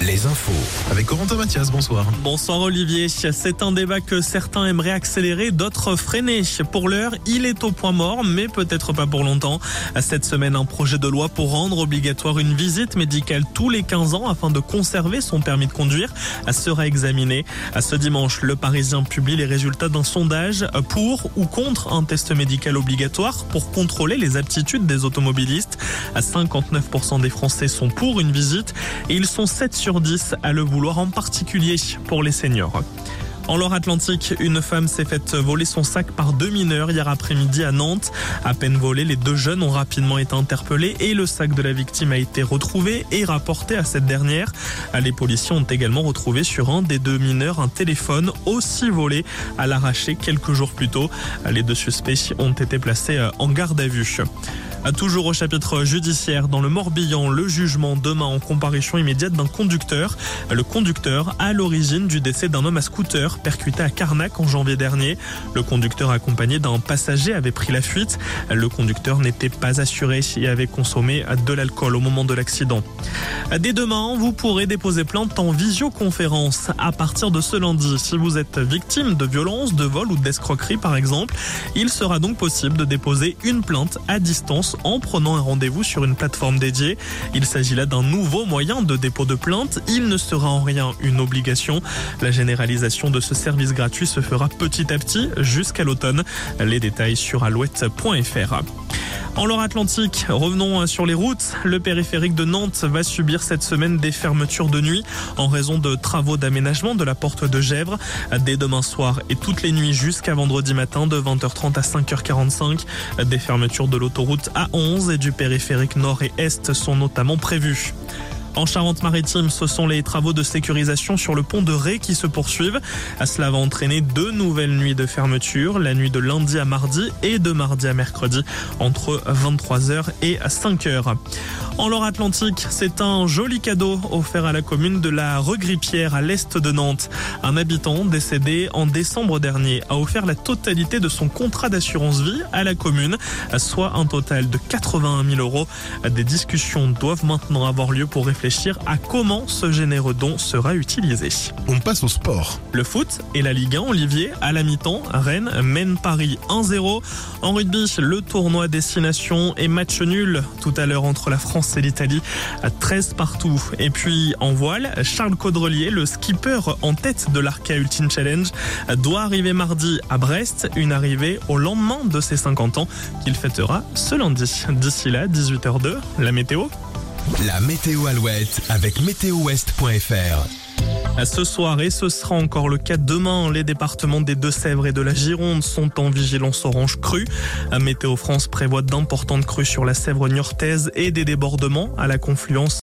Les infos. Avec Corentin Mathias, bonsoir. Bonsoir Olivier. C'est un débat que certains aimeraient accélérer, d'autres freiner. Pour l'heure, il est au point mort, mais peut-être pas pour longtemps. Cette semaine, un projet de loi pour rendre obligatoire une visite médicale tous les 15 ans afin de conserver son permis de conduire sera examiné. Ce dimanche, le Parisien publie les résultats d'un sondage pour ou contre un test médical obligatoire pour contrôler les aptitudes des automobilistes. 59% des Français sont pour une visite et ils sont 7 sur 10 à le vouloir en particulier pour les seniors. En Loire-Atlantique, une femme s'est faite voler son sac par deux mineurs hier après-midi à Nantes. À peine volé, les deux jeunes ont rapidement été interpellés et le sac de la victime a été retrouvé et rapporté à cette dernière. Les policiers ont également retrouvé sur un des deux mineurs un téléphone aussi volé à l'arraché quelques jours plus tôt. Les deux suspects ont été placés en garde à vue. Toujours au chapitre judiciaire, dans le Morbihan, le jugement demain en comparution immédiate d'un conducteur. Le conducteur à l'origine du décès d'un homme à scooter percuté à Carnac en janvier dernier. Le conducteur accompagné d'un passager avait pris la fuite. Le conducteur n'était pas assuré et avait consommé de l'alcool au moment de l'accident. Dès demain, vous pourrez déposer plainte en visioconférence à partir de ce lundi. Si vous êtes victime de violence, de vol ou d'escroquerie par exemple, il sera donc possible de déposer une plainte à distance en prenant un rendez-vous sur une plateforme dédiée. Il s'agit là d'un nouveau moyen de dépôt de plainte. Il ne sera en rien une obligation. La généralisation de ce service gratuit se fera petit à petit jusqu'à l'automne. Les détails sur alouette.fr. En Loire-Atlantique, revenons sur les routes. Le périphérique de Nantes va subir cette semaine des fermetures de nuit en raison de travaux d'aménagement de la porte de Gèvres. Dès demain soir et toutes les nuits jusqu'à vendredi matin de 20h30 à 5h45. Des fermetures de l'autoroute A11 et du périphérique nord et est sont notamment prévues. En Charente-Maritime, ce sont les travaux de sécurisation sur le pont de Ré qui se poursuivent. Cela va entraîner deux nouvelles nuits de fermeture, la nuit de lundi à mardi et de mardi à mercredi entre 23h et 5h. En Loire-Atlantique, c'est un joli cadeau offert à la commune de la Regrippière à l'est de Nantes. Un habitant décédé en décembre dernier a offert la totalité de son contrat d'assurance vie à la commune, soit un total de 81 000 euros. Des discussions doivent maintenant avoir lieu pour réfléchir à comment ce généreux don sera utilisé. On passe au sport. Le foot et la Ligue 1, Olivier, à la mi-temps, Rennes mène Paris 1-0. En rugby, le tournoi destination et match nul tout à l'heure entre la France et l'Italie, 13 partout. Et puis en voile, Charles Caudrelier, le skipper en tête de l'Arca Ultimate Challenge, doit arriver mardi à Brest, une arrivée au lendemain de ses 50 ans qu'il fêtera ce lundi. D'ici là, 18h02, la météo. La météo Alouette avec météowest.fr. Ce soir, et ce sera encore le cas demain, les départements des Deux-Sèvres et de la Gironde sont en vigilance orange crue. Météo France prévoit d'importantes crues sur la Sèvre niortaise et des débordements à la confluence